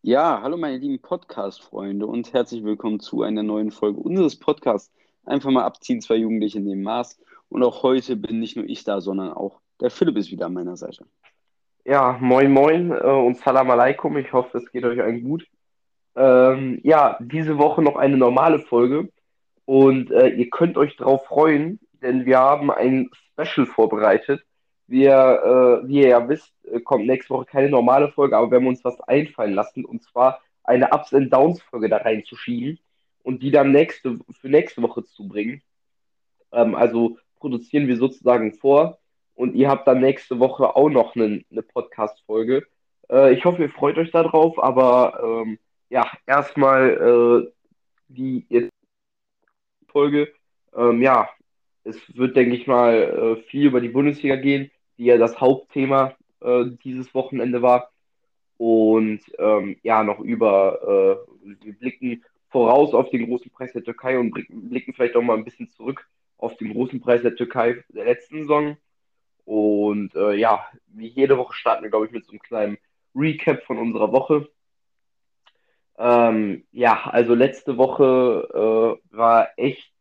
Ja, hallo meine lieben Podcast-Freunde und herzlich willkommen zu einer neuen Folge unseres Podcasts. Einfach mal abziehen, zwei Jugendliche neben Maß. Und auch heute bin nicht nur ich da, sondern auch der Philipp ist wieder an meiner Seite. Ja, moin moin äh, und Salam alaikum. Ich hoffe, es geht euch allen gut. Ähm, ja, diese Woche noch eine normale Folge und äh, ihr könnt euch darauf freuen, denn wir haben ein Special vorbereitet. Wir, äh, wie ihr ja wisst, äh, kommt nächste Woche keine normale Folge, aber wir haben uns was einfallen lassen und zwar eine Ups and Downs Folge da reinzuschieben und die dann nächste, für nächste Woche zu bringen. Ähm, also produzieren wir sozusagen vor und ihr habt dann nächste Woche auch noch eine, eine Podcast-Folge. Äh, ich hoffe, ihr freut euch darauf, aber ähm, ja, erstmal äh, die Folge. Ähm, ja, es wird, denke ich mal, äh, viel über die Bundesliga gehen die ja das Hauptthema äh, dieses Wochenende war. Und ähm, ja, noch über, äh, wir blicken voraus auf den großen Preis der Türkei und blicken vielleicht auch mal ein bisschen zurück auf den großen Preis der Türkei der letzten Saison. Und äh, ja, wie jede Woche starten wir, glaube ich, mit so einem kleinen Recap von unserer Woche. Ähm, ja, also letzte Woche äh, war echt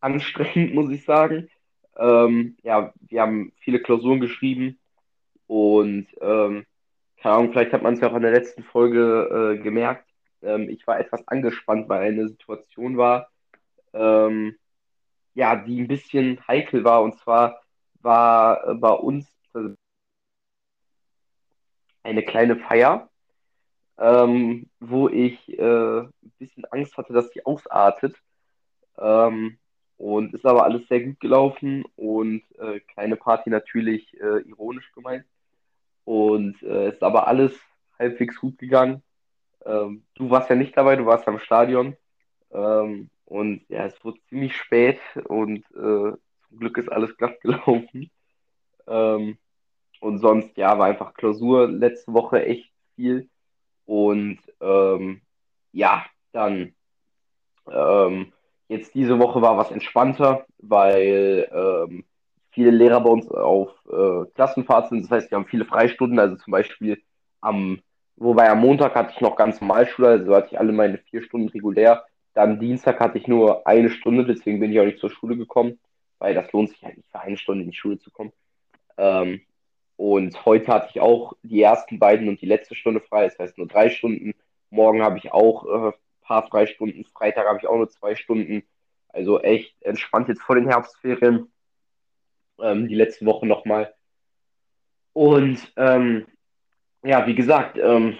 anstrengend, muss ich sagen. Ähm, ja, wir haben viele Klausuren geschrieben und ähm, keine Ahnung, vielleicht hat man es ja auch in der letzten Folge äh, gemerkt. Ähm, ich war etwas angespannt, weil eine Situation war, ähm, ja, die ein bisschen heikel war. Und zwar war äh, bei uns eine kleine Feier, ähm, wo ich äh, ein bisschen Angst hatte, dass sie ausartet. Ähm, und ist aber alles sehr gut gelaufen und äh, kleine Party natürlich äh, ironisch gemeint. Und äh, ist aber alles halbwegs gut gegangen. Ähm, du warst ja nicht dabei, du warst am Stadion. Ähm, und ja, es wurde ziemlich spät und äh, zum Glück ist alles glatt gelaufen. Ähm, und sonst, ja, war einfach Klausur letzte Woche echt viel. Und ähm, ja, dann ähm, Jetzt diese Woche war was entspannter, weil ähm, viele Lehrer bei uns auf äh, Klassenfahrt sind. Das heißt, wir haben viele Freistunden. Also zum Beispiel am, wobei am Montag hatte ich noch ganz normal Schule, also hatte ich alle meine vier Stunden regulär. Dann Dienstag hatte ich nur eine Stunde, deswegen bin ich auch nicht zur Schule gekommen, weil das lohnt sich halt nicht für eine Stunde in die Schule zu kommen. Ähm, und heute hatte ich auch die ersten beiden und die letzte Stunde frei, das heißt nur drei Stunden. Morgen habe ich auch äh, paar Freistunden. Freitag habe ich auch nur zwei Stunden. Also echt entspannt jetzt vor den Herbstferien. Ähm, die letzten Wochen nochmal. Und ähm, ja, wie gesagt, ähm,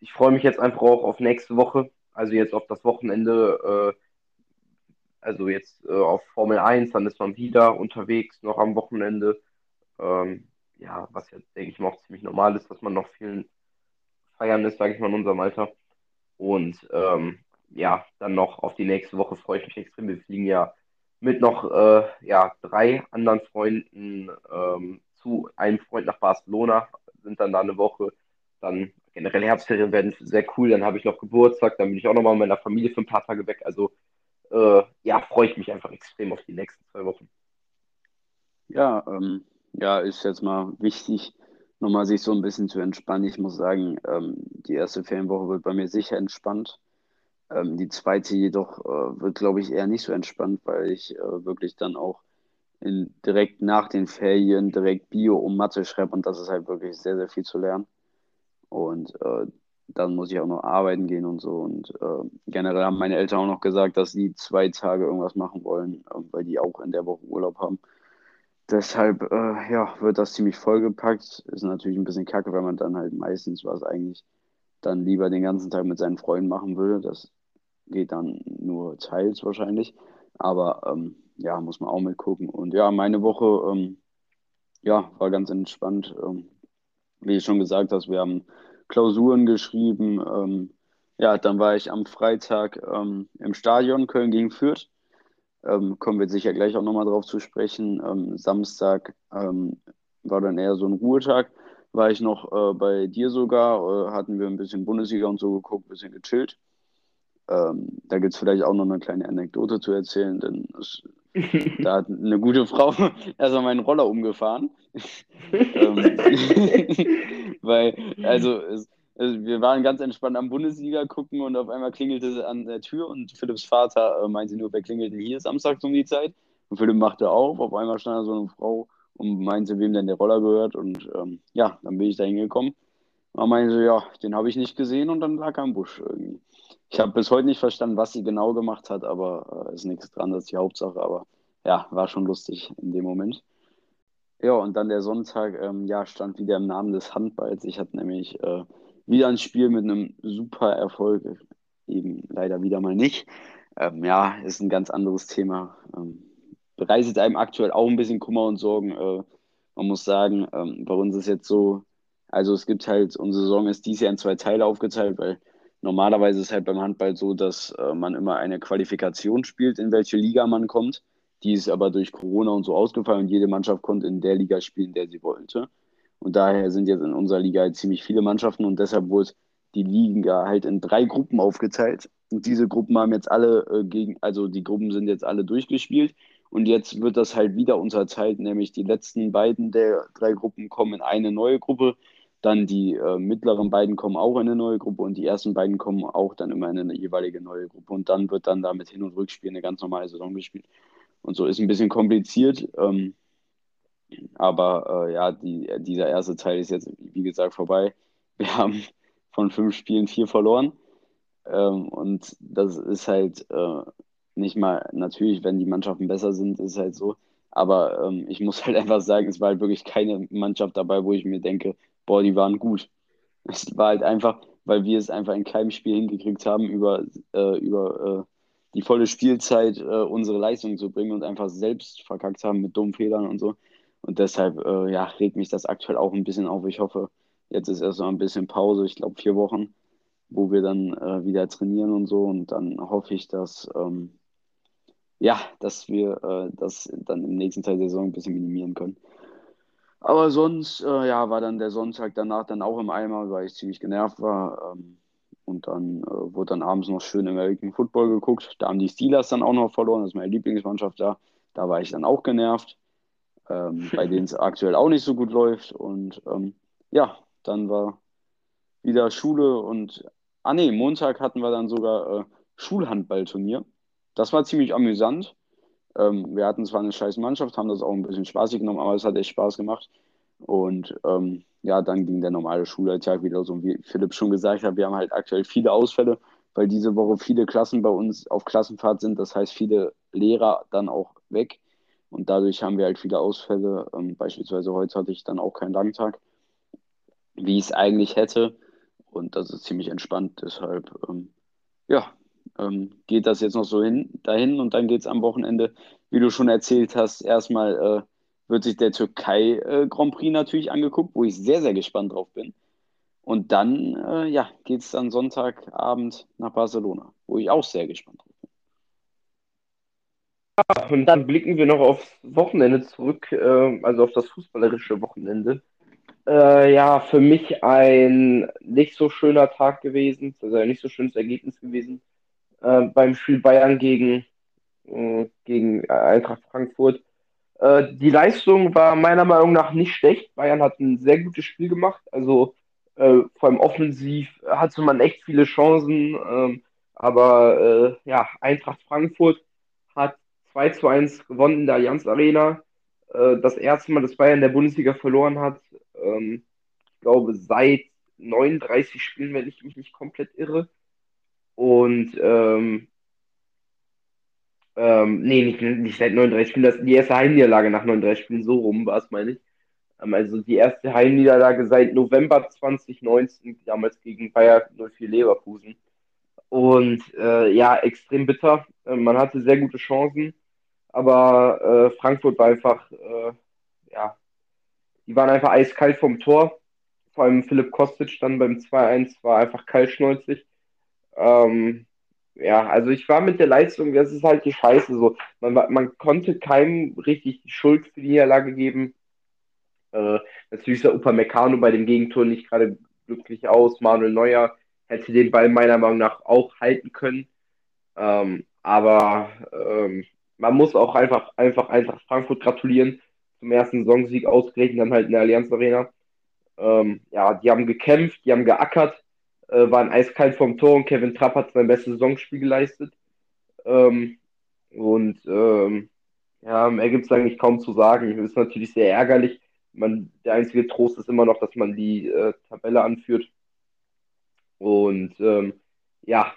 ich freue mich jetzt einfach auch auf nächste Woche. Also jetzt auf das Wochenende. Äh, also jetzt äh, auf Formel 1, dann ist man wieder unterwegs, noch am Wochenende. Ähm, ja, was jetzt, denke ich mal, auch ziemlich normal ist, dass man noch vielen feiern ist, sage ich mal, in unserem Alter. Und ähm, ja, dann noch auf die nächste Woche freue ich mich extrem. Wir fliegen ja mit noch äh, ja, drei anderen Freunden ähm, zu einem Freund nach Barcelona, sind dann da eine Woche. Dann generell Herbstferien werden sehr cool. Dann habe ich noch Geburtstag, dann bin ich auch nochmal mit meiner Familie für ein paar Tage weg. Also äh, ja, freue ich mich einfach extrem auf die nächsten zwei Wochen. Ja, ähm, ja, ist jetzt mal wichtig, nochmal sich so ein bisschen zu entspannen. Ich muss sagen, ähm, die erste Ferienwoche wird bei mir sicher entspannt. Ähm, die zweite jedoch äh, wird, glaube ich, eher nicht so entspannt, weil ich äh, wirklich dann auch in, direkt nach den Ferien direkt Bio und Mathe schreibe und das ist halt wirklich sehr, sehr viel zu lernen. Und äh, dann muss ich auch noch arbeiten gehen und so. Und äh, generell haben meine Eltern auch noch gesagt, dass sie zwei Tage irgendwas machen wollen, äh, weil die auch in der Woche Urlaub haben. Deshalb äh, ja, wird das ziemlich vollgepackt. Ist natürlich ein bisschen kacke, weil man dann halt meistens was eigentlich dann lieber den ganzen Tag mit seinen Freunden machen würde. Das geht dann nur teils wahrscheinlich. Aber ähm, ja, muss man auch mitgucken. Und ja, meine Woche ähm, ja, war ganz entspannt. Ähm, wie ich schon gesagt hast, wir haben Klausuren geschrieben. Ähm, ja, dann war ich am Freitag ähm, im Stadion Köln gegen Fürth. Ähm, kommen wir sicher gleich auch nochmal drauf zu sprechen. Samstag war dann eher so ein Ruhetag. War ich noch äh, bei dir sogar, äh, hatten wir ein bisschen Bundesliga und so geguckt, ein bisschen gechillt. Ähm, da gibt es vielleicht auch noch eine kleine Anekdote zu erzählen, denn es, da hat eine gute Frau erstmal meinen Roller umgefahren. ähm, weil, also, es, also, wir waren ganz entspannt am Bundesliga gucken und auf einmal klingelte es an der Tür und Philipps Vater äh, meinte nur, wer klingelt denn hier samstags um die Zeit? Und Philipp machte auf, auf einmal stand da so eine Frau und meinte, wem denn der Roller gehört. Und ähm, ja, dann bin ich da hingekommen. Und meinte so, ja, den habe ich nicht gesehen und dann lag er im Busch irgendwie. Ich habe bis heute nicht verstanden, was sie genau gemacht hat, aber äh, ist nichts dran, das ist die Hauptsache. Aber ja, war schon lustig in dem Moment. Ja, und dann der Sonntag, ähm, ja, stand wieder im Namen des Handballs. Ich hatte nämlich äh, wieder ein Spiel mit einem super Erfolg, eben leider wieder mal nicht. Ähm, ja, ist ein ganz anderes Thema. Ähm, bereitet einem aktuell auch ein bisschen Kummer und Sorgen. Äh, man muss sagen, ähm, bei uns ist jetzt so, also es gibt halt, unsere Saison ist dieses Jahr in zwei Teile aufgeteilt, weil Normalerweise ist es halt beim Handball so, dass äh, man immer eine Qualifikation spielt, in welche Liga man kommt. Die ist aber durch Corona und so ausgefallen und jede Mannschaft konnte in der Liga spielen, in der sie wollte. Und daher sind jetzt in unserer Liga halt ziemlich viele Mannschaften und deshalb wurde die Liga halt in drei Gruppen aufgeteilt. Und diese Gruppen haben jetzt alle äh, gegen, also die Gruppen sind jetzt alle durchgespielt. Und jetzt wird das halt wieder unterteilt, nämlich die letzten beiden der drei Gruppen kommen in eine neue Gruppe dann die äh, mittleren beiden kommen auch in eine neue Gruppe und die ersten beiden kommen auch dann immer in eine jeweilige neue Gruppe. Und dann wird dann damit Hin- und Rückspiel eine ganz normale Saison gespielt. Und so ist ein bisschen kompliziert. Ähm, aber äh, ja, die, dieser erste Teil ist jetzt, wie gesagt, vorbei. Wir haben von fünf Spielen vier verloren. Ähm, und das ist halt äh, nicht mal, natürlich, wenn die Mannschaften besser sind, ist halt so. Aber ähm, ich muss halt einfach sagen, es war halt wirklich keine Mannschaft dabei, wo ich mir denke, boah, die waren gut. Es war halt einfach, weil wir es einfach in keinem Spiel hingekriegt haben, über, äh, über äh, die volle Spielzeit äh, unsere Leistung zu bringen und einfach selbst verkackt haben mit dummen Fehlern und so. Und deshalb äh, ja, regt mich das aktuell auch ein bisschen auf. Ich hoffe, jetzt ist erst mal ein bisschen Pause, ich glaube vier Wochen, wo wir dann äh, wieder trainieren und so. Und dann hoffe ich, dass, ähm, ja, dass wir äh, das dann im nächsten Teil der Saison ein bisschen minimieren können. Aber sonst, äh, ja, war dann der Sonntag danach dann auch im Eimer, weil ich ziemlich genervt war. Ähm, und dann äh, wurde dann abends noch schön American Football geguckt. Da haben die Steelers dann auch noch verloren. Das ist meine Lieblingsmannschaft da. Da war ich dann auch genervt, ähm, bei denen es aktuell auch nicht so gut läuft. Und ähm, ja, dann war wieder Schule und, ah nee, Montag hatten wir dann sogar äh, Schulhandballturnier. Das war ziemlich amüsant. Ähm, wir hatten zwar eine scheiß Mannschaft, haben das auch ein bisschen spaßig genommen, aber es hat echt Spaß gemacht. Und ähm, ja, dann ging der normale Schulalltag wieder so. Wie Philipp schon gesagt hat, wir haben halt aktuell viele Ausfälle, weil diese Woche viele Klassen bei uns auf Klassenfahrt sind. Das heißt, viele Lehrer dann auch weg. Und dadurch haben wir halt viele Ausfälle. Ähm, beispielsweise heute hatte ich dann auch keinen Langtag, wie ich es eigentlich hätte. Und das ist ziemlich entspannt. Deshalb, ähm, ja, ähm, geht das jetzt noch so hin, dahin und dann geht es am Wochenende, wie du schon erzählt hast, erstmal äh, wird sich der Türkei äh, Grand Prix natürlich angeguckt, wo ich sehr, sehr gespannt drauf bin. Und dann, äh, ja, geht es dann Sonntagabend nach Barcelona, wo ich auch sehr gespannt bin. Und dann blicken wir noch aufs Wochenende zurück, äh, also auf das fußballerische Wochenende. Äh, ja, für mich ein nicht so schöner Tag gewesen, also ein nicht so schönes Ergebnis gewesen äh, beim Spiel Bayern gegen, äh, gegen Eintracht Frankfurt. Äh, die Leistung war meiner Meinung nach nicht schlecht. Bayern hat ein sehr gutes Spiel gemacht. Also äh, vor allem offensiv hatte man echt viele Chancen. Ähm, aber ja, Eintracht Frankfurt hat 2 zu 1 gewonnen in der Allianz Arena. Äh, das erste Mal, dass Bayern der Bundesliga verloren hat. Ähm, ich glaube, seit 39 Spielen, wenn ich mich nicht komplett irre. Und ähm, ähm, nee, nicht, nicht seit 39 Spielen, das die erste Heimniederlage nach 39 Spielen, so rum war es, meine ich. Ähm, also die erste Heimniederlage seit November 2019, damals gegen Bayer 04 Leverkusen. Und äh, ja, extrem bitter. Äh, man hatte sehr gute Chancen, aber äh, Frankfurt war einfach, äh, ja, die waren einfach eiskalt vom Tor. Vor allem Philipp Kostic dann beim 2-1 war einfach kaltschnäuzig. Ähm, ja, also ich war mit der Leistung, das ist halt die Scheiße so. Man, man konnte keinem richtig Schuld für die Niederlage geben. Äh, natürlich sah Upamecano bei dem Gegentor nicht gerade glücklich aus. Manuel Neuer hätte den Ball meiner Meinung nach auch halten können. Ähm, aber ähm, man muss auch einfach, einfach Eintracht Frankfurt gratulieren zum ersten Saisonsieg ausgerechnet, dann halt in der Allianz Arena. Ähm, ja, die haben gekämpft, die haben geackert, äh, waren eiskalt vom Tor und Kevin Trapp hat sein bestes Saisonspiel geleistet. Ähm, und ähm, ja, mehr gibt es eigentlich kaum zu sagen. Ist natürlich sehr ärgerlich. Man, der einzige Trost ist immer noch, dass man die äh, Tabelle anführt. Und ähm, ja,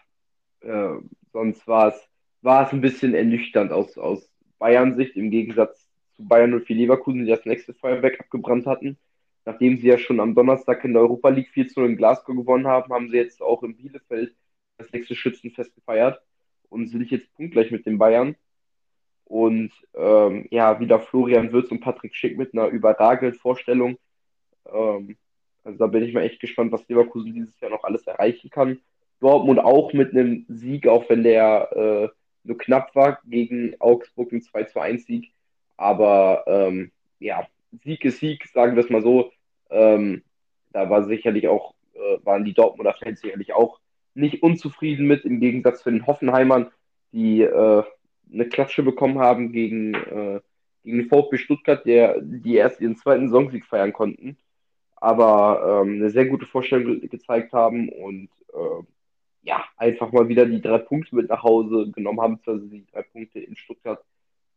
äh, sonst war es war es ein bisschen ernüchternd aus, aus Bayern-Sicht, im Gegensatz zu Bayern 04 Leverkusen, die das nächste Feuerwerk abgebrannt hatten. Nachdem sie ja schon am Donnerstag in der Europa League 4 zu in Glasgow gewonnen haben, haben sie jetzt auch in Bielefeld das nächste Schützenfest gefeiert und sind jetzt punktgleich mit den Bayern. Und ähm, ja, wieder Florian Würz und Patrick Schick mit einer überragenden Vorstellung. Ähm, also da bin ich mal echt gespannt, was Leverkusen dieses Jahr noch alles erreichen kann. Dortmund auch mit einem Sieg, auch wenn der äh, nur knapp war gegen Augsburg ein 2 zu 1 Sieg. Aber ähm, ja, Sieg ist Sieg, sagen wir es mal so. Ähm, da war sicherlich auch, äh, waren die Dortmunder Fans sicherlich auch nicht unzufrieden mit, im Gegensatz zu den Hoffenheimern, die äh, eine Klatsche bekommen haben gegen, äh, gegen den VfB Stuttgart, der, die erst ihren zweiten Songsieg feiern konnten, aber ähm, eine sehr gute Vorstellung ge gezeigt haben und äh, ja, einfach mal wieder die drei Punkte mit nach Hause genommen haben, also die drei Punkte in Stuttgart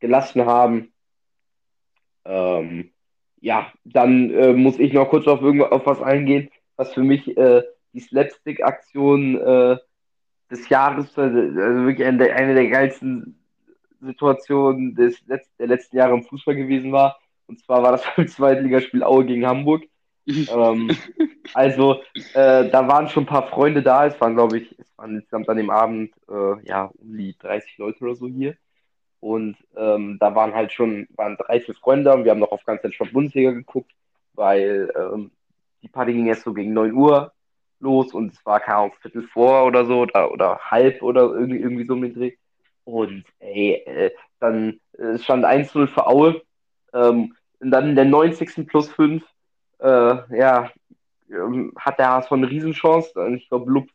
gelassen haben. Ähm, ja, dann äh, muss ich noch kurz auf, auf was eingehen, was für mich äh, die Slapstick-Aktion äh, des Jahres, also wirklich eine der, eine der geilsten Situationen des Letz der letzten Jahre im Fußball gewesen war. Und zwar war das beim Zweitligaspiel Aue gegen Hamburg. ähm, also, äh, da waren schon ein paar Freunde da. Es waren, glaube ich, es waren insgesamt an dem Abend äh, ja um die 30 Leute oder so hier. Und ähm, da waren halt schon waren drei, vier Freunde und wir haben noch auf ganz entspannt Bundesliga geguckt, weil ähm, die Party ging erst so gegen 9 Uhr los und es war Ahnung, Viertel vor oder so oder, oder halb oder irgendwie, irgendwie so mit Dreh. Und ey, äh, dann äh, stand 1-0 für Aue. Ähm, und dann in der 90. plus 5 äh, ja, ähm, hat der HSV eine Riesenchance. Ich glaube, Lub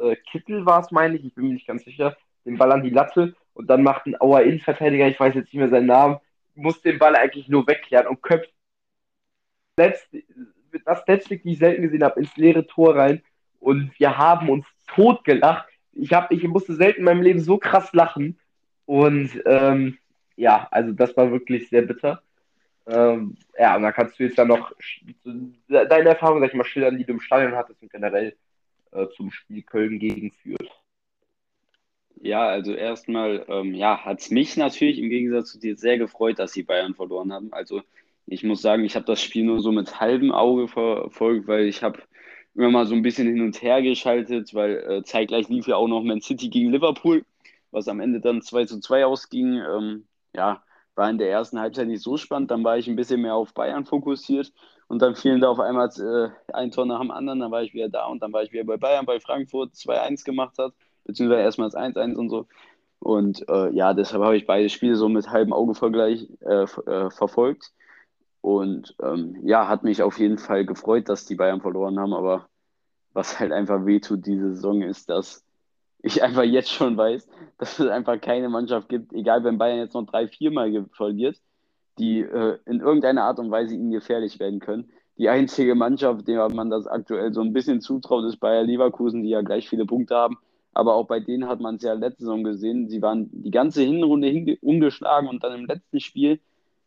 äh, Kittel war es, meine ich, ich bin mir nicht ganz sicher, den Ball an die Latte und dann macht ein Auer Innenverteidiger, ich weiß jetzt nicht mehr seinen Namen, muss den Ball eigentlich nur wegklären und köpft selbst, das Slapstick, die ich selten gesehen habe, ins leere Tor rein und wir haben uns totgelacht. Ich, hab, ich musste selten in meinem Leben so krass lachen und ähm, ja, also das war wirklich sehr bitter. Ähm, ja, und dann kannst du jetzt ja noch deine Erfahrung, sag ich mal, schildern, die du im Stadion hattest und generell äh, zum Spiel Köln gegen Fürth. Ja, also erstmal, ähm, ja, hat es mich natürlich im Gegensatz zu dir sehr gefreut, dass die Bayern verloren haben. Also ich muss sagen, ich habe das Spiel nur so mit halbem Auge verfolgt, weil ich habe immer mal so ein bisschen hin und her geschaltet, weil äh, zeitgleich lief ja auch noch Man City gegen Liverpool, was am Ende dann 2 zu 2 ausging. Ähm, ja, war in der ersten Halbzeit nicht so spannend, dann war ich ein bisschen mehr auf Bayern fokussiert und dann fielen da auf einmal äh, ein Tor nach dem anderen, dann war ich wieder da und dann war ich wieder bei Bayern, bei Frankfurt 2-1 gemacht hat, beziehungsweise erstmal das 1-1 und so. Und äh, ja, deshalb habe ich beide Spiele so mit halbem Augevergleich äh, äh, verfolgt. Und ähm, ja, hat mich auf jeden Fall gefreut, dass die Bayern verloren haben, aber was halt einfach wehtut diese Saison ist, dass ich einfach jetzt schon weiß, dass es einfach keine Mannschaft gibt, egal wenn Bayern jetzt noch drei, viermal verliert, die äh, in irgendeiner Art und Weise ihnen gefährlich werden können. Die einzige Mannschaft, der man das aktuell so ein bisschen zutraut, ist Bayer Leverkusen, die ja gleich viele Punkte haben. Aber auch bei denen hat man es ja letzte Saison gesehen. Sie waren die ganze Hinrunde ungeschlagen und dann im letzten Spiel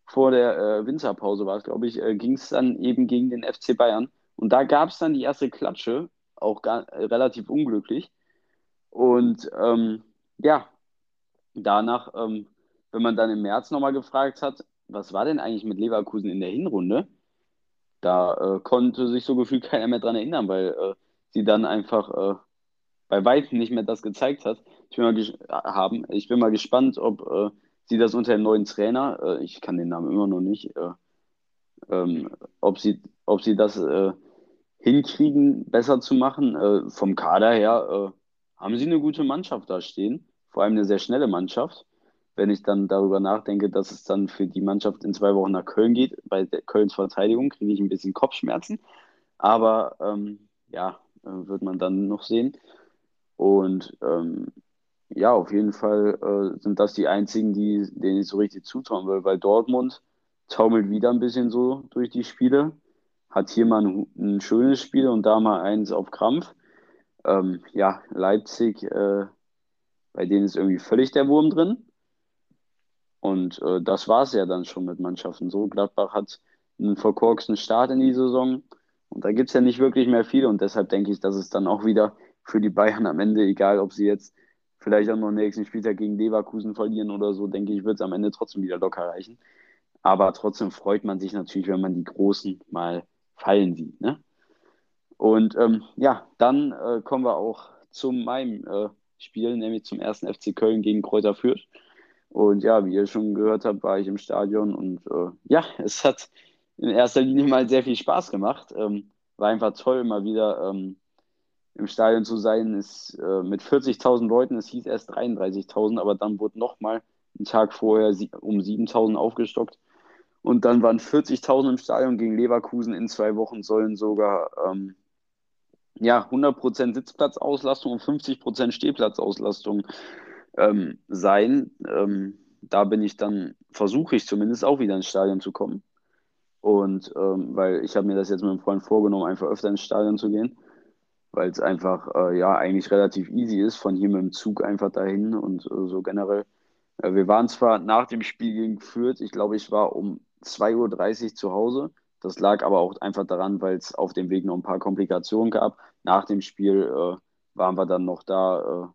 vor der äh, Winterpause war es, glaube ich, äh, ging es dann eben gegen den FC Bayern. Und da gab es dann die erste Klatsche, auch gar, äh, relativ unglücklich. Und ähm, ja, danach, ähm, wenn man dann im März nochmal gefragt hat, was war denn eigentlich mit Leverkusen in der Hinrunde? Da äh, konnte sich so gefühlt keiner mehr dran erinnern, weil äh, sie dann einfach äh, bei weitem nicht mehr das gezeigt hat. Ich bin mal, haben. Ich bin mal gespannt, ob äh, sie das unter dem neuen Trainer, äh, ich kann den Namen immer noch nicht, äh, ähm, ob, sie, ob sie das hinkriegen, besser zu machen. vom Kader her haben sie eine gute Mannschaft da stehen, vor allem eine sehr schnelle Mannschaft. Wenn ich dann darüber nachdenke, dass es dann für die Mannschaft in zwei Wochen nach Köln geht, bei Kölns Verteidigung, kriege ich ein bisschen Kopfschmerzen. Aber ähm, ja, äh, wird man dann noch sehen. Und ähm, ja, auf jeden Fall äh, sind das die einzigen, die, denen ich so richtig zutrauen will, weil Dortmund taumelt wieder ein bisschen so durch die Spiele, hat hier mal ein, ein schönes Spiel und da mal eins auf Krampf. Ähm, ja, Leipzig, äh, bei denen ist irgendwie völlig der Wurm drin. Und äh, das war es ja dann schon mit Mannschaften. So, Gladbach hat einen verkorksten Start in die Saison. Und da gibt es ja nicht wirklich mehr viele. Und deshalb denke ich, dass es dann auch wieder für die Bayern am Ende, egal ob sie jetzt vielleicht auch noch nächsten Spieltag gegen Leverkusen verlieren oder so, denke ich, wird es am Ende trotzdem wieder locker reichen. Aber trotzdem freut man sich natürlich, wenn man die Großen mal fallen sieht. Ne? Und ähm, ja, dann äh, kommen wir auch zu meinem äh, Spiel, nämlich zum ersten FC Köln gegen Kräuter Fürth. Und ja, wie ihr schon gehört habt, war ich im Stadion und äh, ja, es hat in erster Linie mal sehr viel Spaß gemacht. Ähm, war einfach toll, mal wieder ähm, im Stadion zu sein. Ist äh, mit 40.000 Leuten, es hieß erst 33.000, aber dann wurde nochmal einen Tag vorher um 7.000 aufgestockt. Und dann waren 40.000 im Stadion gegen Leverkusen. In zwei Wochen sollen sogar ähm, ja, 100% Sitzplatzauslastung und 50% Stehplatzauslastung ähm, sein. Ähm, da bin ich dann, versuche ich zumindest auch wieder ins Stadion zu kommen. Und ähm, weil ich habe mir das jetzt mit einem Freund vorgenommen, einfach öfter ins Stadion zu gehen, weil es einfach äh, ja eigentlich relativ easy ist, von hier mit dem Zug einfach dahin und äh, so generell. Äh, wir waren zwar nach dem Spiel gegen Fürth, ich glaube, ich war um 2.30 Uhr zu Hause. Das lag aber auch einfach daran, weil es auf dem Weg noch ein paar Komplikationen gab. Nach dem Spiel äh, waren wir dann noch da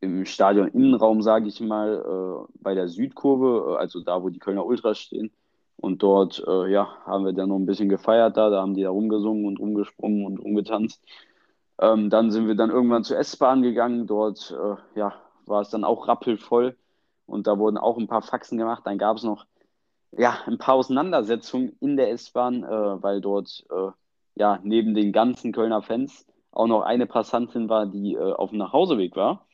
äh, im Stadion Innenraum, sage ich mal, äh, bei der Südkurve, äh, also da, wo die Kölner Ultras stehen. Und dort, äh, ja, haben wir dann noch ein bisschen gefeiert da, da haben die da rumgesungen und rumgesprungen und rumgetanzt. Ähm, dann sind wir dann irgendwann zur S-Bahn gegangen, dort, äh, ja, war es dann auch rappelvoll und da wurden auch ein paar Faxen gemacht. Dann gab es noch, ja, ein paar Auseinandersetzungen in der S-Bahn, äh, weil dort, äh, ja, neben den ganzen Kölner Fans auch noch eine Passantin war, die auf dem Nachhauseweg war.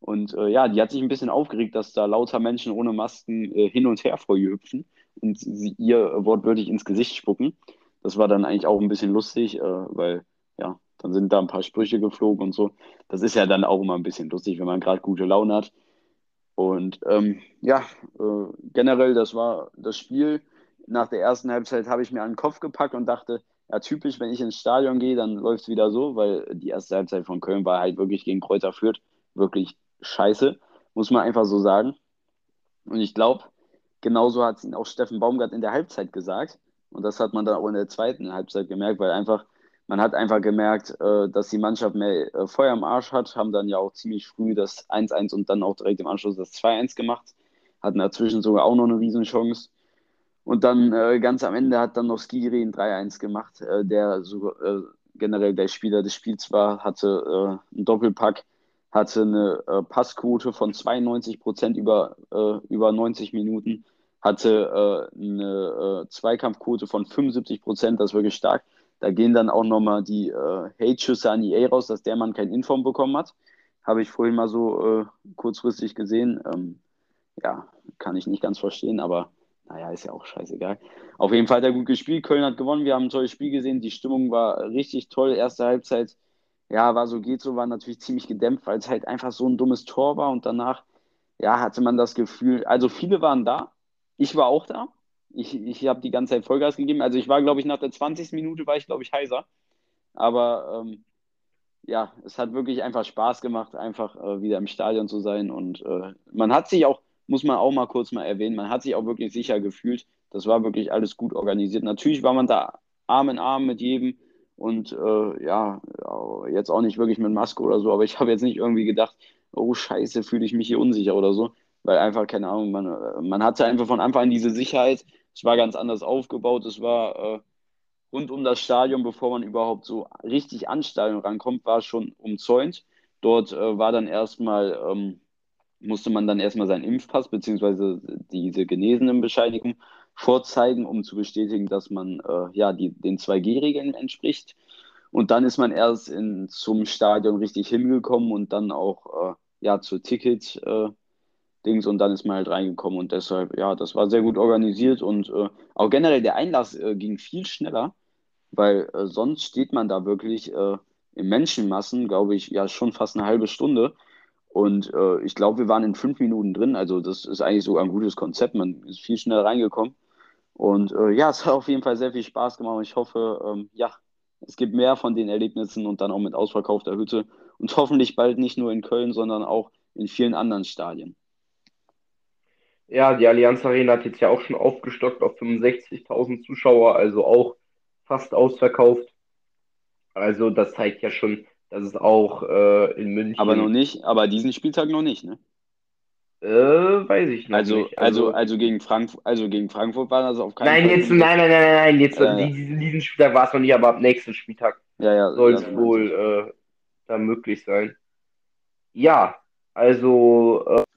Und äh, ja, die hat sich ein bisschen aufgeregt, dass da lauter Menschen ohne Masken äh, hin und her vor ihr hüpfen und sie ihr wortwörtlich ins Gesicht spucken. Das war dann eigentlich auch ein bisschen lustig, äh, weil ja, dann sind da ein paar Sprüche geflogen und so. Das ist ja dann auch immer ein bisschen lustig, wenn man gerade gute Laune hat. Und ähm, ja, äh, generell, das war das Spiel. Nach der ersten Halbzeit habe ich mir an den Kopf gepackt und dachte, ja, typisch, wenn ich ins Stadion gehe, dann läuft es wieder so, weil die erste Halbzeit von Köln war halt wirklich gegen Kräuter Fürth wirklich scheiße, muss man einfach so sagen. Und ich glaube, genauso hat es ihn auch Steffen Baumgart in der Halbzeit gesagt. Und das hat man dann auch in der zweiten Halbzeit gemerkt, weil einfach, man hat einfach gemerkt, äh, dass die Mannschaft mehr äh, Feuer am Arsch hat, haben dann ja auch ziemlich früh das 1-1 und dann auch direkt im Anschluss das 2-1 gemacht, hatten dazwischen sogar auch noch eine Riesenchance. Und dann äh, ganz am Ende hat dann noch Skiri ein 3-1 gemacht, der so, generell der Spieler des Spiels war, hatte einen Doppelpack hatte eine Passquote von 92 Prozent über, über 90 Minuten, hatte eine Zweikampfquote von 75 Prozent, das ist wirklich stark. Da gehen dann auch nochmal die äh, Hate-Schüsse an EA raus, dass der Mann kein Inform bekommen hat. Habe ich vorhin mal so äh, kurzfristig gesehen. Ähm, ja, kann ich nicht ganz verstehen, aber naja, ist ja auch scheißegal. Auf jeden Fall hat er gut gespielt. Köln hat gewonnen. Wir haben ein tolles Spiel gesehen. Die Stimmung war richtig toll. Erste Halbzeit ja, war so, geht so, war natürlich ziemlich gedämpft, weil es halt einfach so ein dummes Tor war und danach, ja, hatte man das Gefühl, also viele waren da, ich war auch da, ich, ich habe die ganze Zeit Vollgas gegeben, also ich war, glaube ich, nach der 20. Minute war ich, glaube ich, heiser, aber ähm, ja, es hat wirklich einfach Spaß gemacht, einfach äh, wieder im Stadion zu sein. Und äh, man hat sich auch, muss man auch mal kurz mal erwähnen, man hat sich auch wirklich sicher gefühlt, das war wirklich alles gut organisiert. Natürlich war man da Arm in Arm mit jedem, und äh, ja, jetzt auch nicht wirklich mit Maske oder so, aber ich habe jetzt nicht irgendwie gedacht, oh Scheiße, fühle ich mich hier unsicher oder so, weil einfach, keine Ahnung, man, man hatte einfach von Anfang an diese Sicherheit, es war ganz anders aufgebaut, es war äh, rund um das Stadion, bevor man überhaupt so richtig an Stadion rankommt, war schon umzäunt. Dort äh, war dann erstmal, ähm, musste man dann erstmal seinen Impfpass bzw. diese Genesenenbescheinigung vorzeigen, um zu bestätigen, dass man äh, ja die, den 2G-Regeln entspricht. Und dann ist man erst in, zum Stadion richtig hingekommen und dann auch äh, ja zur Ticket äh, Dings und dann ist man halt reingekommen und deshalb ja, das war sehr gut organisiert und äh, auch generell der Einlass äh, ging viel schneller, weil äh, sonst steht man da wirklich in Menschenmassen, glaube ich, ja schon fast eine halbe Stunde Und äh, ich glaube, wir waren in fünf Minuten drin. Also das ist eigentlich sogar ein gutes Konzept. Man ist viel schneller reingekommen. Und äh, ja, es hat auf jeden Fall sehr viel Spaß gemacht. Und ich hoffe, ähm, ja, es gibt mehr von den Erlebnissen und dann auch mit ausverkaufter Hütte. Und hoffentlich bald nicht nur in Köln, sondern auch in vielen anderen Stadien. Ja, die Allianz Arena hat jetzt ja auch schon aufgestockt auf 65.000 Zuschauer, also auch fast ausverkauft. Also das zeigt ja schon, dass es auch äh, in München. Aber noch nicht, aber diesen Spieltag noch nicht, ne? Äh, weiß ich also, nicht. Also, also, also gegen Frankfurt, also gegen Frankfurt war das auf keinen nein, Fall. Jetzt, nein, nein, nein, nein, jetzt ja. diesen, diesen Spieltag war es noch nicht, aber ab nächsten Spieltag Ja, ja. soll es wohl äh, da möglich sein. Ja, also äh,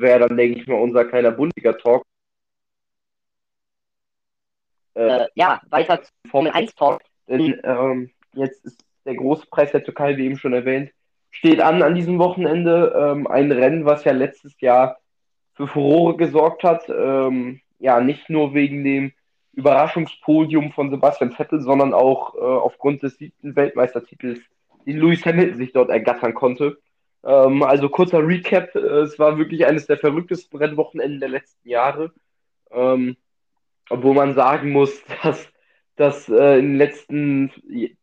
wäre dann, denke ich mal, unser kleiner Bundesliga-Talk. Äh, ja, weiter zum Formel 1-Talk. Denn ähm, jetzt ist der Großpreis der Türkei, wie eben schon erwähnt, steht an an diesem Wochenende. Ähm, ein Rennen, was ja letztes Jahr für Furore gesorgt hat. Ähm, ja, nicht nur wegen dem Überraschungspodium von Sebastian Vettel, sondern auch äh, aufgrund des siebten Weltmeistertitels, den Lewis Hamilton sich dort ergattern konnte. Ähm, also kurzer Recap, äh, es war wirklich eines der verrücktesten Rennwochenenden der letzten Jahre. Ähm, obwohl man sagen muss, dass, dass äh, in den letzten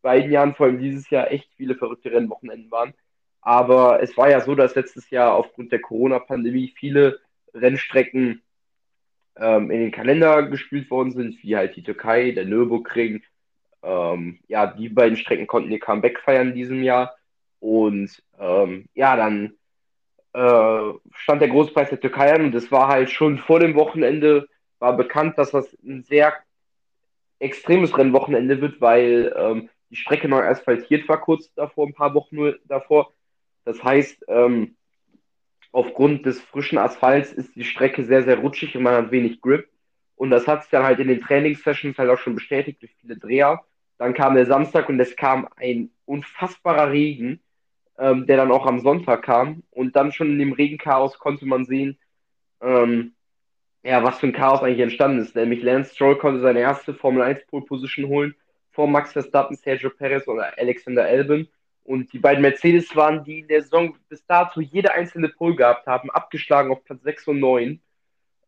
beiden Jahren, vor allem dieses Jahr, echt viele verrückte Rennwochenenden waren. Aber es war ja so, dass letztes Jahr aufgrund der Corona-Pandemie viele Rennstrecken ähm, in den Kalender gespielt worden sind, wie halt die Türkei, der Nürburgring. Ähm, ja, die beiden Strecken konnten ihr Comeback feiern in diesem Jahr. Und ähm, ja, dann äh, stand der Großpreis der Türkei an und es war halt schon vor dem Wochenende, war bekannt, dass das ein sehr extremes Rennwochenende wird, weil ähm, die Strecke neu asphaltiert war kurz davor, ein paar Wochen nur davor. Das heißt, ähm, aufgrund des frischen Asphalts ist die Strecke sehr, sehr rutschig und man hat wenig Grip. Und das hat sich dann halt in den Trainingssessions halt auch schon bestätigt durch viele Dreher. Dann kam der Samstag und es kam ein unfassbarer Regen, ähm, der dann auch am Sonntag kam. Und dann schon in dem Regenchaos konnte man sehen, ähm, ja, was für ein Chaos eigentlich entstanden ist. Nämlich Lance Stroll konnte seine erste Formel 1 Pole Position holen vor Max Verstappen, Sergio Perez oder Alexander Albon. Und die beiden Mercedes waren, die in der Saison bis dato jede einzelne Pole gehabt haben, abgeschlagen auf Platz 6 und 9.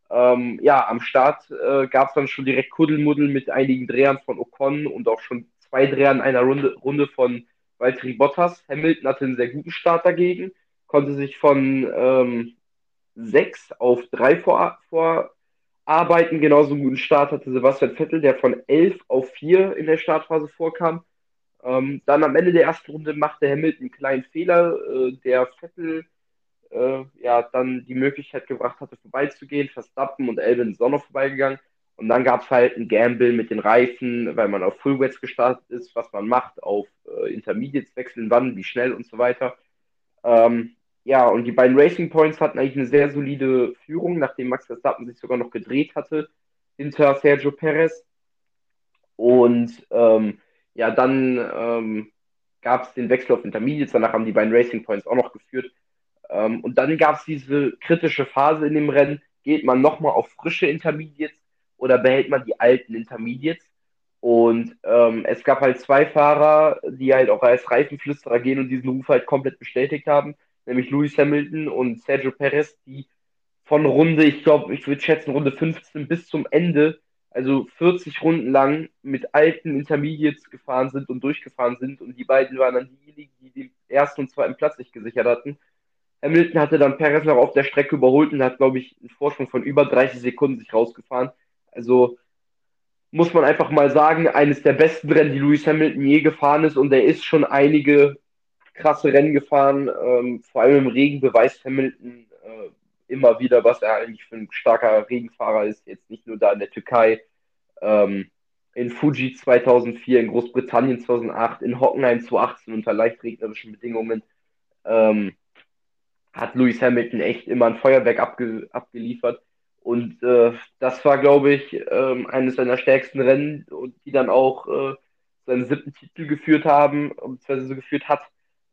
Ähm, ja, am Start äh, gab es dann schon direkt Kuddelmuddel mit einigen Drehern von Ocon und auch schon zwei Drehern einer Runde, Runde von Valtteri Bottas. Hamilton hatte einen sehr guten Start dagegen, konnte sich von ähm, 6 auf 3 vor, vorarbeiten. Genauso einen guten Start hatte Sebastian Vettel, der von 11 auf 4 in der Startphase vorkam. Ähm, dann am Ende der ersten Runde machte Hamilton einen kleinen Fehler, äh, der Vettel äh, ja dann die Möglichkeit gebracht hatte, vorbeizugehen. Verstappen und Albon sind auch noch vorbeigegangen. Und dann gab es halt ein Gamble mit den Reifen, weil man auf Fullwets gestartet ist, was man macht, auf äh, Intermediates wechseln, wann, wie schnell und so weiter. Ähm, ja, und die beiden Racing Points hatten eigentlich eine sehr solide Führung, nachdem Max Verstappen sich sogar noch gedreht hatte hinter Sergio Perez. Und ähm, ja, dann ähm, gab es den Wechsel auf Intermediates, danach haben die beiden Racing Points auch noch geführt. Ähm, und dann gab es diese kritische Phase in dem Rennen. Geht man nochmal auf frische Intermediates oder behält man die alten Intermediates? Und ähm, es gab halt zwei Fahrer, die halt auch als Reifenflüsterer gehen und diesen Ruf halt komplett bestätigt haben, nämlich Lewis Hamilton und Sergio Perez, die von Runde, ich glaube, ich würde schätzen, Runde 15 bis zum Ende, also 40 Runden lang mit alten Intermediates gefahren sind und durchgefahren sind. Und die beiden waren dann diejenigen, die den ersten und zweiten Platz sich gesichert hatten. Hamilton hatte dann Perez noch auf der Strecke überholt und hat, glaube ich, einen Vorsprung von über 30 Sekunden sich rausgefahren. Also muss man einfach mal sagen, eines der besten Rennen, die Lewis Hamilton je gefahren ist. Und er ist schon einige krasse Rennen gefahren. Ähm, vor allem im Regen beweist Hamilton äh, immer wieder, was er eigentlich für ein starker Regenfahrer ist. Jetzt nicht nur da in der Türkei, ähm, in Fuji 2004, in Großbritannien 2008, in Hockenheim 2018 unter leicht regnerischen Bedingungen. Ähm, hat Lewis Hamilton echt immer ein Feuerwerk abge abgeliefert. Und äh, das war, glaube ich, ähm, eines seiner stärksten Rennen und die dann auch äh, seinen siebten Titel geführt haben, beziehungsweise geführt hat.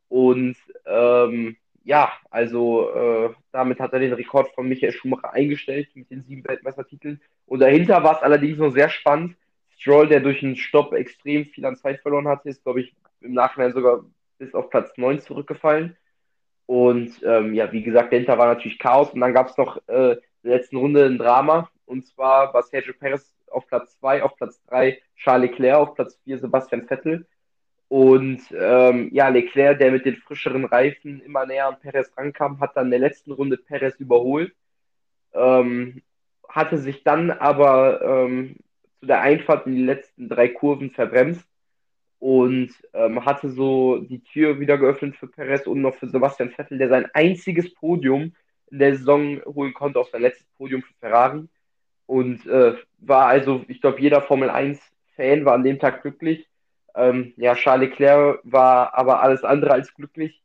Und ähm, ja, also äh, damit hat er den Rekord von Michael Schumacher eingestellt mit den sieben Weltmeistertiteln. Und dahinter war es allerdings noch sehr spannend. Stroll, der durch einen Stopp extrem viel an Zeit verloren hatte, ist, glaube ich, im Nachhinein sogar bis auf Platz 9 zurückgefallen. Und ähm, ja, wie gesagt, dahinter war natürlich Chaos. Und dann gab es noch äh, der letzten Runde ein Drama. Und zwar war Sergio Perez auf Platz 2, auf Platz 3 Charles Leclerc, auf Platz 4 Sebastian Vettel. Und ähm, ja, Leclerc, der mit den frischeren Reifen immer näher an Perez rankam, hat dann in der letzten Runde Perez überholt. Ähm, hatte sich dann aber ähm, zu der Einfahrt in die letzten drei Kurven verbremst und ähm, hatte so die Tür wieder geöffnet für Perez und noch für Sebastian Vettel, der sein einziges Podium in der Saison holen konnte, auf sein letztes Podium für Ferrari. Und äh, war also, ich glaube, jeder Formel 1-Fan war an dem Tag glücklich. Ähm, ja, Charles Leclerc war aber alles andere als glücklich.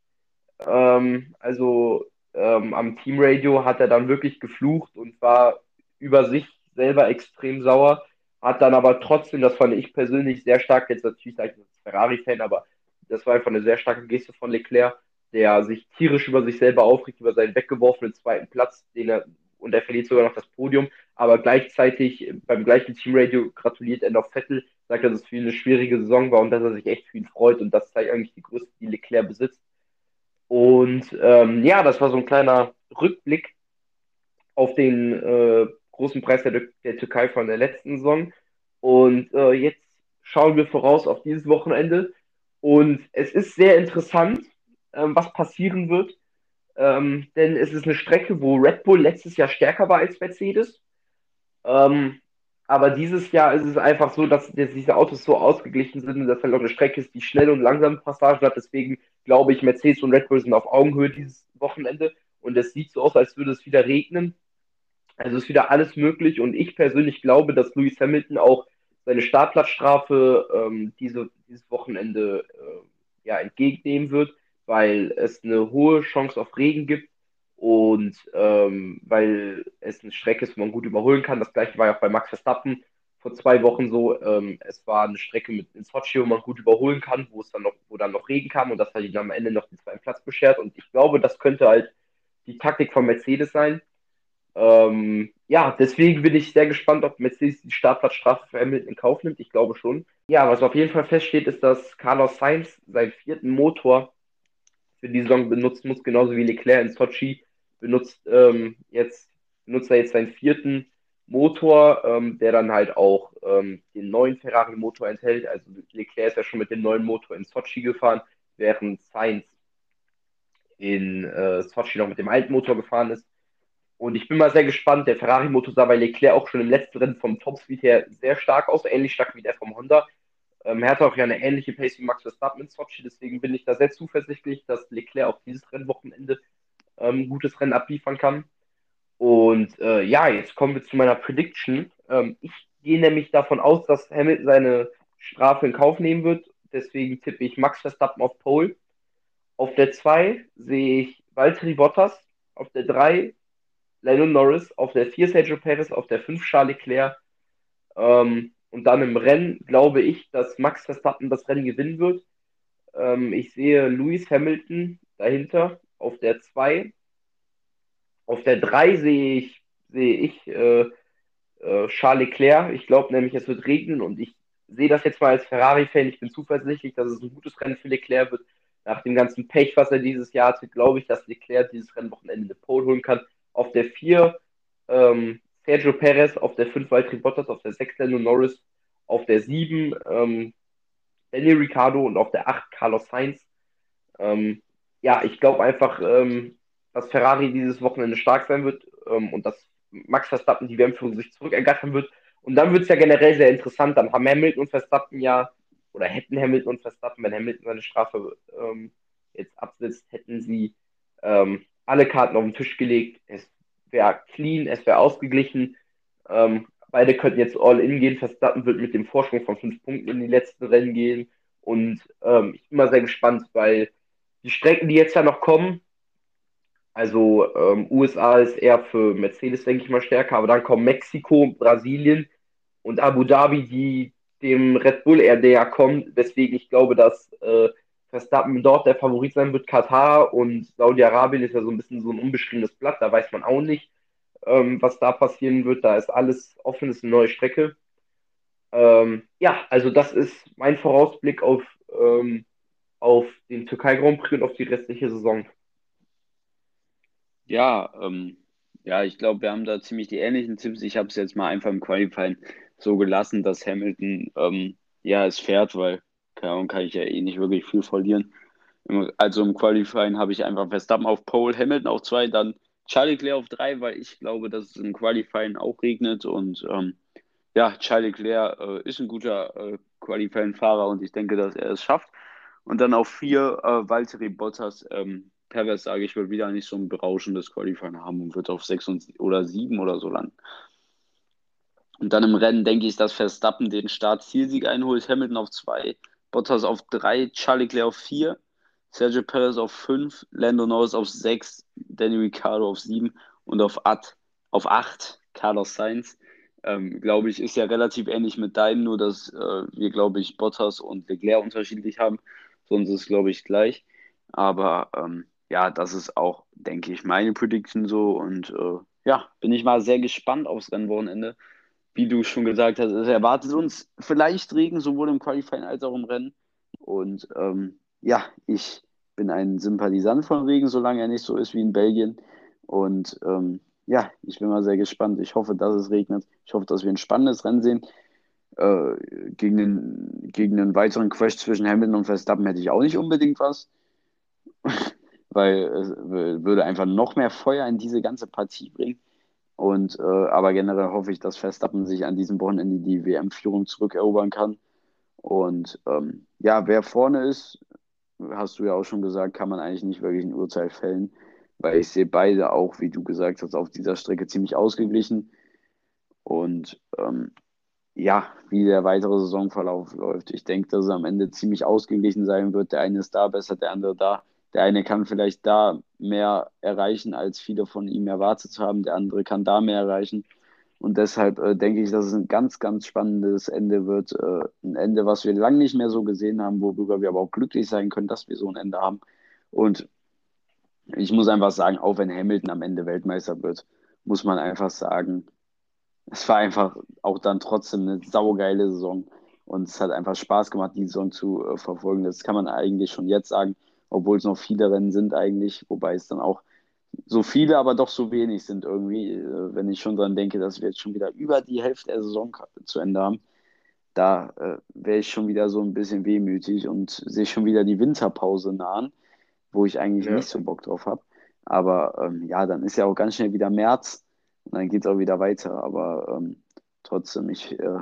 Ähm, also ähm, am Teamradio hat er dann wirklich geflucht und war über sich selber extrem sauer hat dann aber trotzdem, das fand ich persönlich sehr stark, jetzt natürlich sage ich als Ferrari-Fan, aber das war einfach eine sehr starke Geste von Leclerc, der sich tierisch über sich selber aufregt, über seinen weggeworfenen zweiten Platz, den er, und er verliert sogar noch das Podium, aber gleichzeitig beim gleichen Teamradio gratuliert er noch Vettel, sagt, dass es für ihn eine schwierige Saison war und dass er sich echt für ihn freut und das zeigt eigentlich die Größe, die Leclerc besitzt. Und ähm, ja, das war so ein kleiner Rückblick auf den äh, großen Preis der, der Türkei von der letzten Saison. Und äh, jetzt schauen wir voraus auf dieses Wochenende. Und es ist sehr interessant, was passieren wird. Ähm, denn es ist eine Strecke, wo Red Bull letztes Jahr stärker war als Mercedes. Ähm, aber dieses Jahr ist es einfach so, dass diese Autos so ausgeglichen sind und dass halt auch eine Strecke ist, die schnell und langsame Passagen hat. Deswegen glaube ich, Mercedes und Red Bull sind auf Augenhöhe dieses Wochenende. Und es sieht so aus, als würde es wieder regnen. Also ist wieder alles möglich und ich persönlich glaube, dass Lewis Hamilton auch seine Startplatzstrafe ähm, diese, dieses Wochenende äh, ja, entgegennehmen wird, weil es eine hohe Chance auf Regen gibt und ähm, weil es eine Strecke ist, wo man gut überholen kann. Das gleiche war ja auch bei Max Verstappen vor zwei Wochen so. Ähm, es war eine Strecke mit in Sochi, wo man gut überholen kann, wo es dann noch, wo dann noch Regen kam und das hat ihn am Ende noch den zweiten Platz beschert. Und ich glaube, das könnte halt die Taktik von Mercedes sein, ähm, ja, deswegen bin ich sehr gespannt, ob Mercedes die Startplatzstrafe für Hamilton in Kauf nimmt. Ich glaube schon. Ja, was auf jeden Fall feststeht, ist, dass Carlos Sainz seinen vierten Motor für die Saison benutzen muss, genauso wie Leclerc in Sochi benutzt ähm, jetzt benutzt er jetzt seinen vierten Motor, ähm, der dann halt auch ähm, den neuen Ferrari-Motor enthält. Also Leclerc ist ja schon mit dem neuen Motor in Sochi gefahren, während Sainz in äh, Sochi noch mit dem alten Motor gefahren ist. Und ich bin mal sehr gespannt. Der Ferrari-Motor sah bei Leclerc auch schon im letzten Rennen vom Topspeed her sehr stark aus, ähnlich stark wie der vom Honda. Ähm, er hatte auch ja eine ähnliche Pace wie Max Verstappen in Sochi, deswegen bin ich da sehr zuversichtlich, dass Leclerc auch dieses Rennwochenende ähm, gutes Rennen abliefern kann. Und äh, ja, jetzt kommen wir zu meiner Prediction. Ähm, ich gehe nämlich davon aus, dass Hamilton seine Strafe in Kauf nehmen wird. Deswegen tippe ich Max Verstappen auf Pole. Auf der 2 sehe ich Valtteri Bottas. Auf der 3 Lennon Norris, auf der 4 Sergio Perez, auf der 5 Charles Leclerc. Ähm, und dann im Rennen glaube ich, dass Max Verstappen das Rennen gewinnen wird. Ähm, ich sehe Lewis Hamilton dahinter auf der 2. Auf der 3 sehe ich, sehe ich äh, äh, Charles Leclerc. Ich glaube nämlich, es wird regnen und ich sehe das jetzt mal als Ferrari-Fan. Ich bin zuversichtlich, dass es ein gutes Rennen für Leclerc wird. Nach dem ganzen Pech, was er dieses Jahr hatte, glaube ich, dass Leclerc dieses Rennwochenende eine Pole holen kann auf der 4 ähm, Sergio Perez, auf der 5 Valtteri Bottas, auf der 6 Lando Norris, auf der 7 ähm, Daniel Ricciardo und auf der 8 Carlos Sainz. Ähm, ja, ich glaube einfach, ähm, dass Ferrari dieses Wochenende stark sein wird ähm, und dass Max Verstappen die WM-Führung sich zurückergattern wird. Und dann wird es ja generell sehr interessant. Dann haben Hamilton und Verstappen ja, oder hätten Hamilton und Verstappen, wenn Hamilton seine Strafe ähm, jetzt absetzt, hätten sie ähm, alle Karten auf den Tisch gelegt. Es wäre clean, es wäre ausgeglichen. Ähm, beide könnten jetzt all in gehen. Verstappen wird mit dem Vorsprung von fünf Punkten in die letzten Rennen gehen. Und ähm, ich bin mal sehr gespannt, weil die Strecken, die jetzt ja noch kommen, also ähm, USA ist eher für Mercedes, denke ich mal, stärker, aber dann kommen Mexiko, Brasilien und Abu Dhabi, die dem Red Bull eher näher kommen, weswegen ich glaube, dass äh, Verstappen dort der Favorit sein wird. Katar und Saudi-Arabien ist ja so ein bisschen so ein unbeschriebenes Blatt. Da weiß man auch nicht, ähm, was da passieren wird. Da ist alles offen, ist eine neue Strecke. Ähm, ja, also das ist mein Vorausblick auf, ähm, auf den Türkei Grand Prix und auf die restliche Saison. Ja, ähm, ja, ich glaube, wir haben da ziemlich die ähnlichen Tipps. Ich habe es jetzt mal einfach im Qualifying so gelassen, dass Hamilton ähm, ja es fährt, weil keine Ahnung, kann ich ja eh nicht wirklich viel verlieren. Also im Qualifying habe ich einfach Verstappen auf Pole, Hamilton auf zwei, dann Charles Leclerc auf drei, weil ich glaube, dass es im Qualifying auch regnet und ähm, ja, Charles Leclerc äh, ist ein guter äh, Qualifying-Fahrer und ich denke, dass er es schafft. Und dann auf vier äh, Valtteri Bottas. Ähm, Perez sage ich, wird wieder nicht so ein berauschendes Qualifying haben und wird auf sechs und, oder sieben oder so landen. Und dann im Rennen denke ich, dass Verstappen den Start-Zielsieg einholt, Hamilton auf zwei, Bottas auf drei, Charles Leclerc auf vier, Sergio Perez auf fünf, Lando Norris auf sechs, Danny Ricciardo auf sieben und auf, acht, auf acht Carlos Sainz. Ähm, glaube ich, ist ja relativ ähnlich mit deinem, nur dass äh, wir, glaube ich, Bottas und Leclerc unterschiedlich haben. Sonst ist es, glaube ich, gleich. Aber ähm, ja, das ist auch, denke ich, meine Prediction so. Und äh, ja, bin ich mal sehr gespannt aufs Rennwochenende wie du schon gesagt hast, es erwartet uns vielleicht Regen, sowohl im Qualifying als auch im Rennen. Und ähm, ja, ich bin ein Sympathisant von Regen, solange er nicht so ist wie in Belgien. Und ähm, ja, ich bin mal sehr gespannt. Ich hoffe, dass es regnet. Ich hoffe, dass wir ein spannendes Rennen sehen. Äh, gegen, den, gegen einen weiteren Crash zwischen Hamilton und Verstappen hätte ich auch nicht unbedingt was, weil es würde einfach noch mehr Feuer in diese ganze Partie bringen. Und äh, aber generell hoffe ich, dass Verstappen sich an diesem Wochenende die WM-Führung zurückerobern kann. Und ähm, ja, wer vorne ist, hast du ja auch schon gesagt, kann man eigentlich nicht wirklich ein Urteil fällen, weil ich sehe beide auch, wie du gesagt hast, auf dieser Strecke ziemlich ausgeglichen. Und ähm, ja, wie der weitere Saisonverlauf läuft. Ich denke, dass es am Ende ziemlich ausgeglichen sein wird. Der eine ist da besser, der andere da. Der eine kann vielleicht da mehr erreichen, als viele von ihm erwartet haben. Der andere kann da mehr erreichen. Und deshalb äh, denke ich, dass es ein ganz, ganz spannendes Ende wird. Äh, ein Ende, was wir lange nicht mehr so gesehen haben, worüber wir aber auch glücklich sein können, dass wir so ein Ende haben. Und ich muss einfach sagen, auch wenn Hamilton am Ende Weltmeister wird, muss man einfach sagen, es war einfach auch dann trotzdem eine saugeile Saison. Und es hat einfach Spaß gemacht, die Saison zu äh, verfolgen. Das kann man eigentlich schon jetzt sagen, obwohl es noch viele Rennen sind eigentlich, wobei es dann auch so viele, aber doch so wenig sind irgendwie. Äh, wenn ich schon dran denke, dass wir jetzt schon wieder über die Hälfte der Saison zu Ende haben, da äh, wäre ich schon wieder so ein bisschen wehmütig und sehe schon wieder die Winterpause nahen, wo ich eigentlich Ja. nicht so Bock drauf habe. Aber ähm, ja, dann ist ja auch ganz schnell wieder März und dann geht es auch wieder weiter. Aber ähm, trotzdem, ich, äh,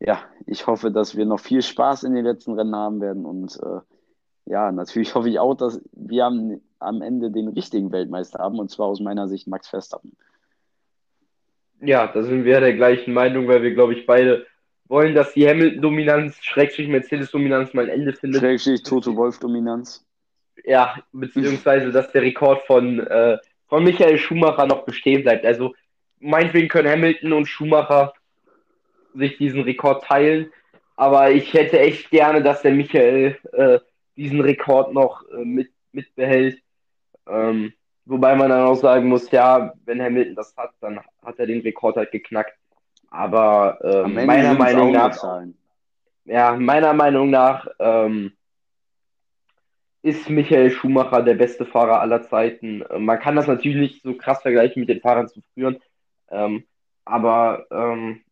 ja, ich hoffe, dass wir noch viel Spaß in den letzten Rennen haben werden. Und äh, ja, natürlich hoffe ich auch, dass wir am, am Ende den richtigen Weltmeister haben, und zwar aus meiner Sicht Max Verstappen. Ja, da sind wir der gleichen Meinung, weil wir, glaube ich, beide wollen, dass die Hamilton-Dominanz, Schrägstrich Mercedes-Dominanz mal ein Ende findet. Schrägstrich Toto Wolf-Dominanz. Ja, beziehungsweise, dass der Rekord von, äh, von Michael Schumacher noch bestehen bleibt. Also, meinetwegen können Hamilton und Schumacher sich diesen Rekord teilen. Aber ich hätte echt gerne, dass der Michael äh, diesen Rekord noch äh, mit, mitbehält. Ähm, wobei man dann auch sagen muss, ja, wenn Hamilton das hat, dann hat er den Rekord halt geknackt. Aber Ende meiner Meinung nach, ja, meiner Meinung nach ähm, ist Michael Schumacher der beste Fahrer aller Zeiten. Äh, Man kann das natürlich nicht so krass vergleichen mit den Fahrern zu früher, ähm, aber ähm,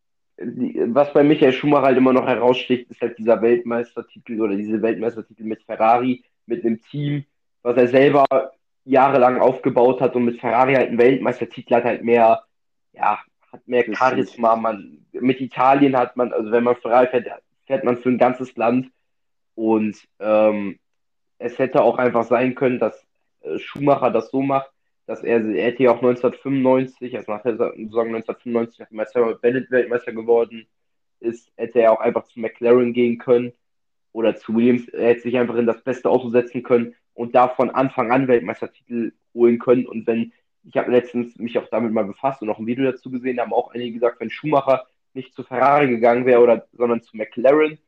was bei Michael Schumacher halt immer noch heraussticht, ist halt dieser Weltmeistertitel oder diese Weltmeistertitel mit Ferrari, mit einem Team, was er selber jahrelang aufgebaut hat und mit Ferrari halt einen Weltmeistertitel hat halt mehr, ja, hat mehr. Charisma. Man, mit Italien hat man, also wenn man Ferrari fährt, fährt man für ein ganzes Land und ähm, es hätte auch einfach sein können, dass äh, Schumacher das so macht, dass er, er hätte ja auch 1995, also nach der Saison 1995, nachdem Marcel Bennett Weltmeister geworden ist, hätte er auch einfach zu McLaren gehen können oder zu Williams. Er hätte sich einfach in das beste Auto setzen können und da von Anfang an Weltmeistertitel holen können. Und wenn, ich habe letztens mich auch damit mal befasst und auch ein Video dazu gesehen, da haben auch einige gesagt, wenn Schumacher nicht zu Ferrari gegangen wäre, oder, sondern zu McLaren,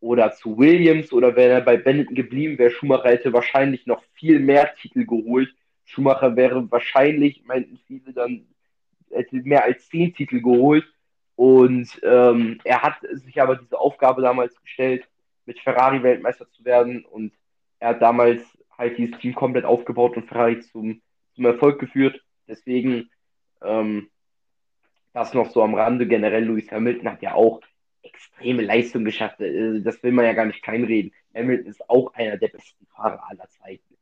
oder zu Williams oder wäre er bei Benetton geblieben, wäre Schumacher hätte wahrscheinlich noch viel mehr Titel geholt. Schumacher wäre wahrscheinlich, meinten viele dann, hätte mehr als zehn Titel geholt. Und ähm, er hat sich aber diese Aufgabe damals gestellt, mit Ferrari Weltmeister zu werden. Und er hat damals halt dieses Team komplett aufgebaut und Ferrari zum, zum Erfolg geführt. Deswegen ähm, das noch so am Rande. Generell Lewis Hamilton hat ja auch extreme Leistung geschafft. Äh, das will man ja gar nicht kleinreden. Hamilton ist auch einer der besten Fahrer aller Zeiten.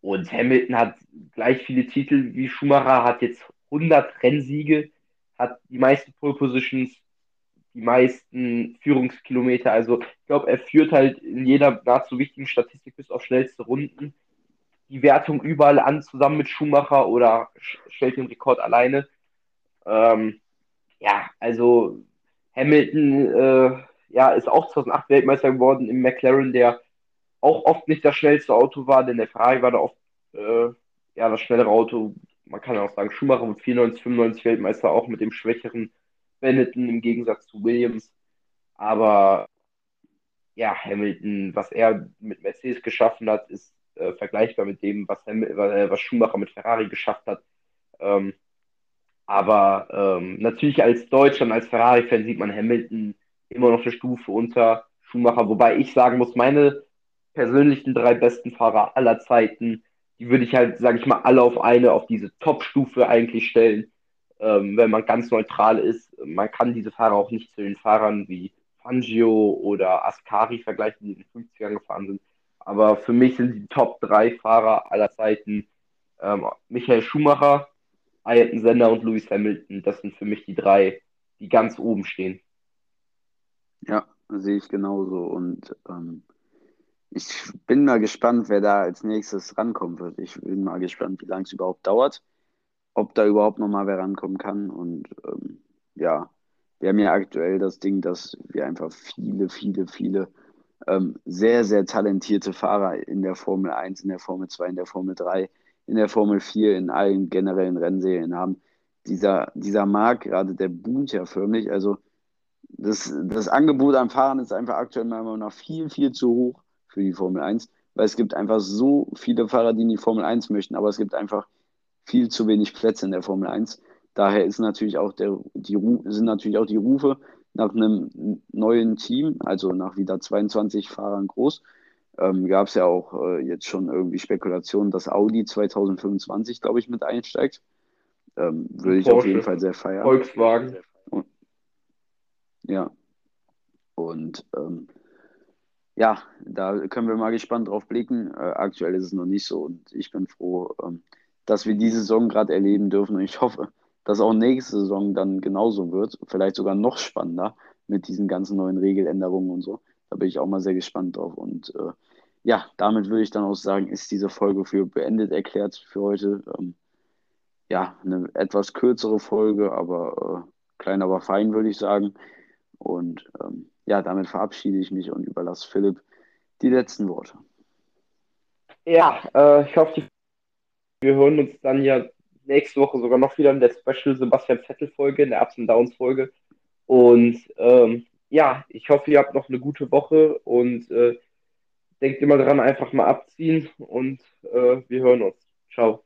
Und Hamilton hat gleich viele Titel wie Schumacher, hat jetzt 100 Rennsiege, hat die meisten Pole Positions, die meisten Führungskilometer. Also ich glaube, er führt halt in jeder nahezu wichtigen Statistik bis auf schnellste Runden die Wertung überall an, zusammen mit Schumacher oder stellt den Rekord alleine. Ähm, ja, also Hamilton äh, ja, ist auch 2008 Weltmeister geworden im McLaren, der auch oft nicht das schnellste Auto war, denn der Ferrari war da oft äh, ja, das schnellere Auto. Man kann ja auch sagen, Schumacher mit 94, 95 Weltmeister, auch mit dem schwächeren Benetton im Gegensatz zu Williams. Aber ja, Hamilton, was er mit Mercedes geschaffen hat, ist äh, vergleichbar mit dem, was, äh, was Schumacher mit Ferrari geschafft hat. Ähm, aber ähm, natürlich als Deutscher und als Ferrari-Fan sieht man Hamilton immer noch eine Stufe unter Schumacher, wobei ich sagen muss, meine persönlichen drei besten Fahrer aller Zeiten, die würde ich halt, sage ich mal, alle auf eine, auf diese Top-Stufe eigentlich stellen, ähm, wenn man ganz neutral ist. Man kann diese Fahrer auch nicht zu den Fahrern wie Fangio oder Ascari vergleichen, die in den 50ern gefahren sind. Aber für mich sind die Top 3 Fahrer aller Zeiten ähm, Michael Schumacher, Ayrton Senna und Lewis Hamilton. Das sind für mich die drei, die ganz oben stehen. Ja, sehe ich genauso. Und ähm, ich bin mal gespannt, wer da als nächstes rankommen wird. Ich bin mal gespannt, wie lange es überhaupt dauert, ob da überhaupt noch mal wer rankommen kann. Und ähm, ja, wir haben ja aktuell das Ding, dass wir einfach viele, viele, viele ähm, sehr, sehr talentierte Fahrer in der Formel 1, in der Formel 2, in der Formel 3, in der Formel 4, in allen generellen Rennserien haben. Dieser, dieser Markt, gerade der boomt ja förmlich. Also das, das Angebot an Fahrern ist einfach aktuell meiner Meinung viel, viel zu hoch für die Formel 1, weil es gibt einfach so viele Fahrer, die in die Formel 1 möchten, aber es gibt einfach viel zu wenig Plätze in der Formel 1. Daher ist natürlich auch der, die, sind natürlich auch die Rufe nach einem neuen Team, also nach wieder 22 Fahrern groß. Ähm, Gab es ja auch äh, jetzt schon irgendwie Spekulationen, dass Audi 2025, glaube ich, mit einsteigt. Ähm, würde ich auf jeden Fall sehr feiern. Volkswagen. Und, ja. Und ähm, ja, da können wir mal gespannt drauf blicken. Äh, aktuell ist es noch nicht so und ich bin froh, ähm, dass wir diese Saison gerade erleben dürfen und ich hoffe, dass auch nächste Saison dann genauso wird, vielleicht sogar noch spannender mit diesen ganzen neuen Regeländerungen und so. Da bin ich auch mal sehr gespannt drauf. Und äh, ja, damit würde ich dann auch sagen, ist diese Folge für beendet erklärt für heute. Ähm, ja, eine etwas kürzere Folge, aber äh, klein, aber fein, würde ich sagen. Und ähm, ja, damit verabschiede ich mich und überlasse Philipp die letzten Worte. Ja, äh, ich hoffe, wir hören uns dann ja nächste Woche sogar noch wieder in der Special Sebastian Vettel Folge, in der Ups and Downs Folge. Und ähm, ja, ich hoffe, ihr habt noch eine gute Woche und äh, denkt immer dran, einfach mal abziehen und äh, wir hören uns. Ciao.